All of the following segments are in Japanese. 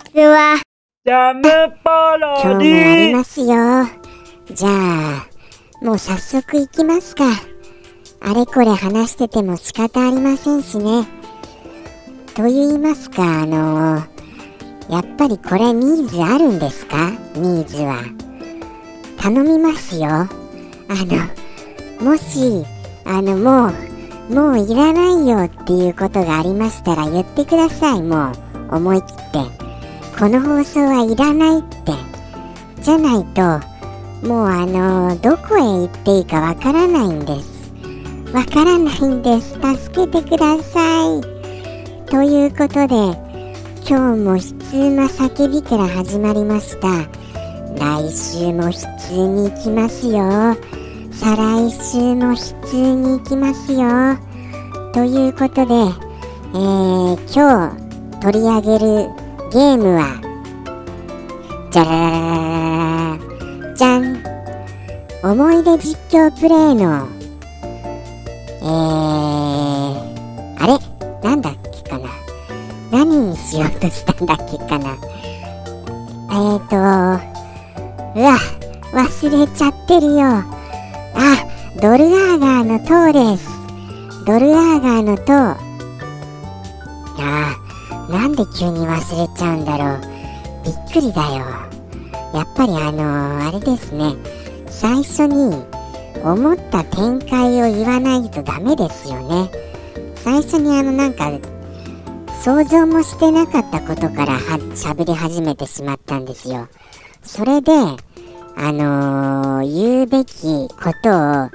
ちは。今日もデやりィますよ。じゃあ、もう早速行きますか。あれこれ話してても仕方ありませんしね。と言いますか、あのやっぱりこれニーズあるんですか？ニーズは。頼みますよ。あの、もし、あの、もう、もういらないよっていうことがありましたら言ってください、もう。思い切って。この放送はいらないって。じゃないと、もうあのどこへ行っていいかわからないんです。わからないんです。助けてください。ということで、今日も悲痛な叫びから始まりました。来週も悲痛に行きますよ。再来週も悲痛に行きますよ。ということで、えー、今日取り上げるゲームは、じゃららららじゃん思い出実況プレイの、えー、あれ？なんだっけかな？何にしようとしたんだっけかな？えーと、うわ、忘れちゃってるよ。あ、ドルアーガーの塔です。ドルアーガーの塔。あー、なんで急に忘れちゃうんだろう。びっくりだよ。やっぱりあのー、あれですね。最初に思った展開を言わないとダメですよね。最初にあのなんか想像もしてなかったことからは喋り始めてしまったんですよ。それで、あのー言うべきことを、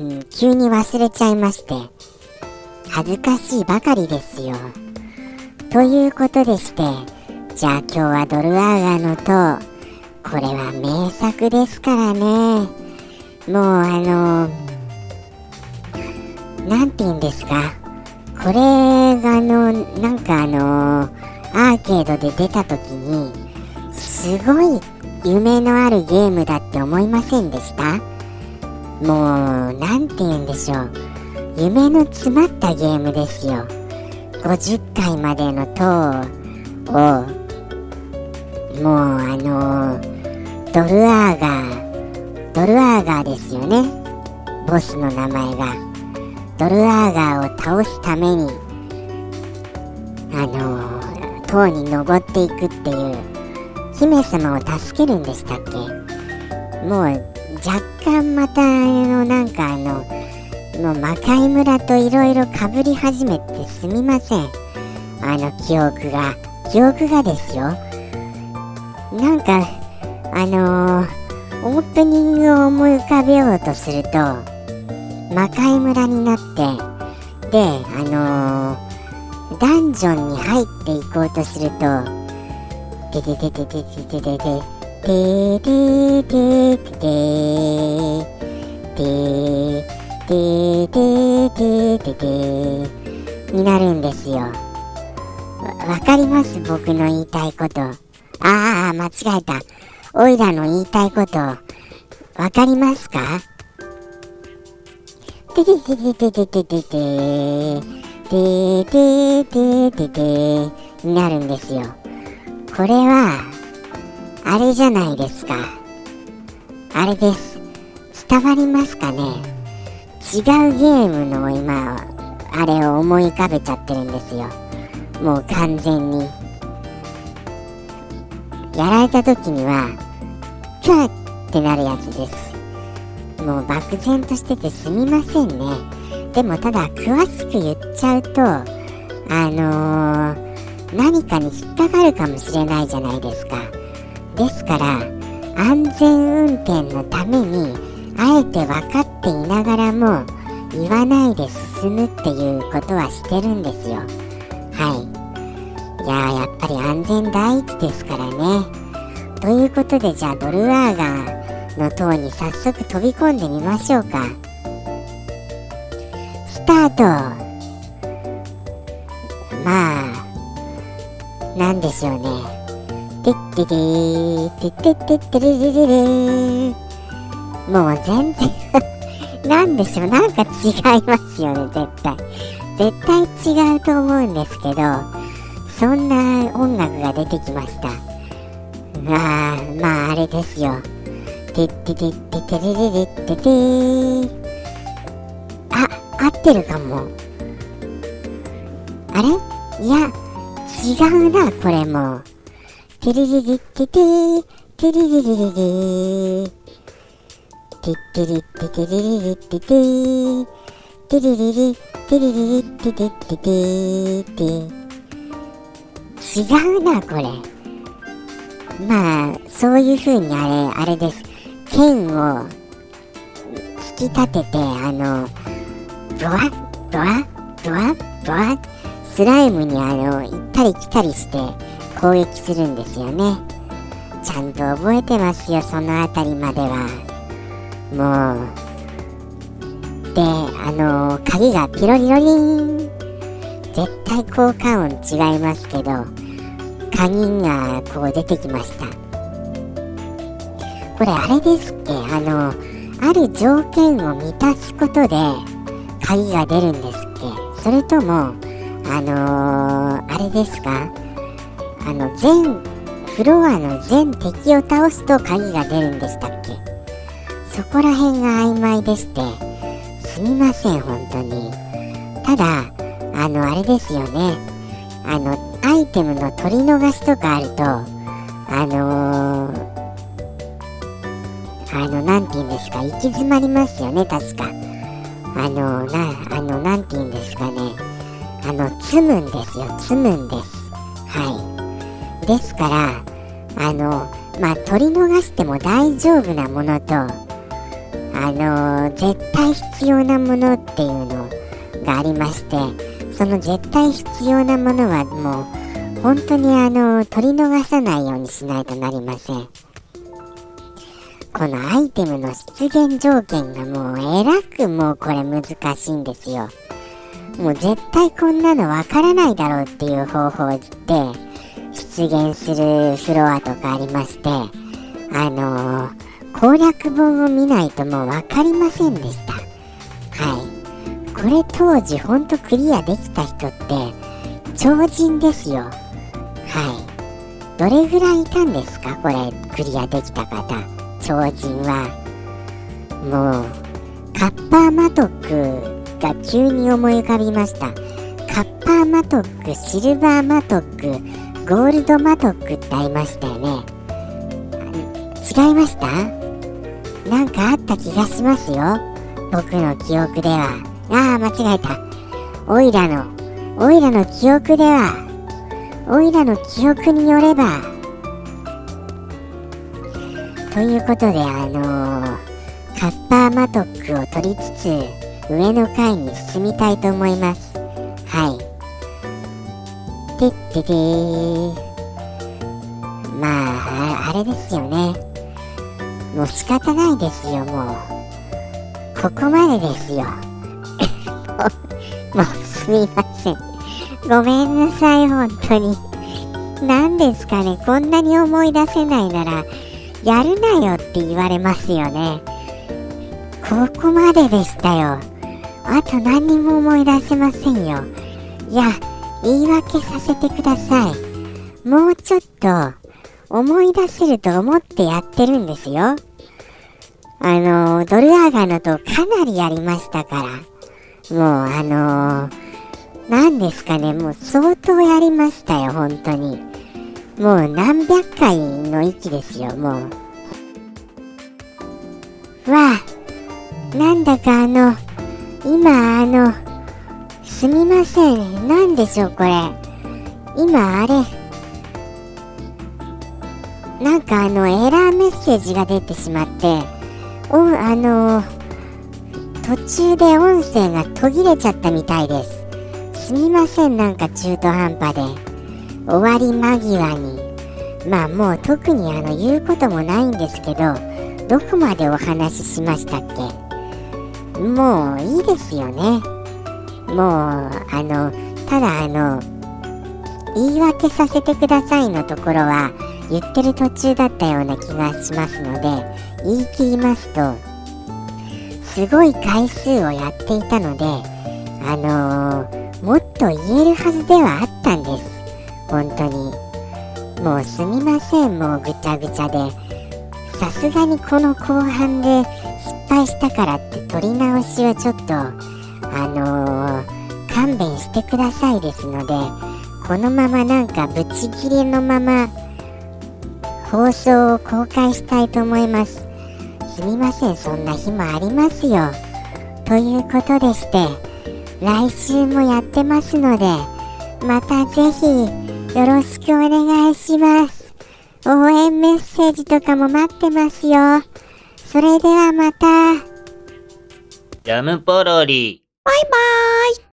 うん急に忘れちゃいまして、恥ずかしいばかりですよ。ということでして、じゃあ今日はドルアーガの塔、これは名作ですからね。もうあのなんて言うんですか？これがあの、なんかあのアーケードで出た時に、すごい夢のあるゲームだって思いませんでした？もう、なんて言うんでしょう。夢の詰まったゲームですよ。50回までの塔を、もうあのドルアーガー、ドルアーガーですよね。ボスの名前が。ドルアーガーを倒すために、あの塔に登っていくっていう、姫様を助けるんでしたっけ？もう、若干また、あの、なんかあの、も魔界村といろいろかぶり始めてすみません。あの記憶が。記憶がですよ。なんか、あのー、オープニングを思い浮かべようとすると、魔界村になって、で、あのー、ダンジョンに入っていこうとすると、ててててててててて、てててててててててててになるんですよ。わかります？僕の言いたいこと。ああ、間違えた。おいらの言いたいこと、わかりますか？ててててててててててててててになるんですよ。これは、あれじゃないですか。あれです。伝わりますかね違うゲームの今、あれを思い浮かべちゃってるんですよ。もう完全に。やられた時には、キャーってなるやつです。もう漠然としててすみませんね。でもただ詳しく言っちゃうと、あのー、何かに引っかかるかもしれないじゃないですか。ですから、安全運転のために、あえて分かっていながらも、言わないで進むっていうことはしてるんですよ。はい。いや、やっぱり安全第一ですからね。ということで、じゃあドルアーガーの塔に早速飛び込んでみましょうか。スタートまあ、なんでしょうね。てってれー、てってってってれれれれー。もう全然なんでしょう、なんか違いますよね、絶対。絶対違うと思うんですけど、そんな音楽が出てきました。あーまああれですよ。てっててっててれれれってて。あ合ってるかも。あれ？いや違うなこれも。てれれれってててれれれれれてってれっててれれれってててれれれてれれれっててっててって違うなこれまあそういう風にあれあれです剣を突き立ててあのブワッブワッブワッブワッスライムにあの行ったり来たりして攻撃するんですよねちゃんと覚えてますよその辺りまではもうであの鍵がピロリロリン。絶対効果音違いますけど鍵がこう出てきました。これあれですっけ？あのある条件を満たすことで鍵が出るんですっけ？それともあのー、あれですか？あの全フロアの全敵を倒すと鍵が出るんでしたっけそこら辺が曖昧でして。すみません本当に。ただあのあれですよね。あのアイテムの取り逃しとかあるとあのー、あのなんて言うんですか行き詰まりますよね確か。あのなあのなんて言うんですかね。あの積むんですよ積むんです。はい。ですからあのまあ取り逃しても大丈夫なものとあの絶対必要なものっていうのがありましてその絶対必要なものはもう本当にあの取り逃さないようにしないとなりません。このアイテムの出現条件がもうえらくもうこれ難しいんですよ。もう絶対こんなのわからないだろうっていう方法で出現するフロアとかありましてあのー、攻略本を見ないともう分かりませんでした。はい。これ当時ほんとクリアできた人って超人ですよ。はい。どれぐらいいたんですか？これクリアできた方。超人は。もうカッパーマトックが急に思い浮かびました。カッパーマトックシルバーマトックゴールドマトックってありましたよね。違いました？なんかあった気がしますよ。僕の記憶では。ああ間違えた。オイラのオイラの記憶では。オイラの記憶によれば。ということであのー、カッパーマトックを取りつつ上の階に進みたいと思います。はい。てっててまああれですよね。もう仕方ないですよもう。ここまでですよ。もうすみません。ごめんなさい本当に。何ですかねこんなに思い出せないならやるなよって言われますよね。ここまででしたよ。あと何にも思い出せませんよ。いや言い訳させてください。もうちょっと思い出せると思ってやってるんですよ。あのドルアーガノとかなりやりましたから。もうあの何ですかね。もう相当やりましたよ本当に。もう何百回の域ですよもう。わあなんだかあの今あのすみません。何でしょうこれ。今あれなんかあのエラーメッセージが出てしまっておあの途中で音声が途切れちゃったみたいです。すみませんなんか中途半端で。終わり間際に。まあもう特にあの言うこともないんですけどどこまでお話ししましたっけ？もういいですよね。もうあのただあの言い訳させてくださいのところは言ってる途中だったような気がしますので言い切りますとすごい回数をやっていたのであのー、もっと言えるはずではあったんです。本当に。もうすみません。もうぐちゃぐちゃで。さすがにこの後半で失敗したからって撮り直しはちょっとあのー、勘弁してくださいですのでこのままなんかブチギレのまま放送を公開したいと思います。すみませんそんな日もありますよ。ということでして来週もやってますのでまたぜひよろしくお願いします。応援メッセージとかも待ってますよ。それではまた。ジャムポロリ。バイバーイ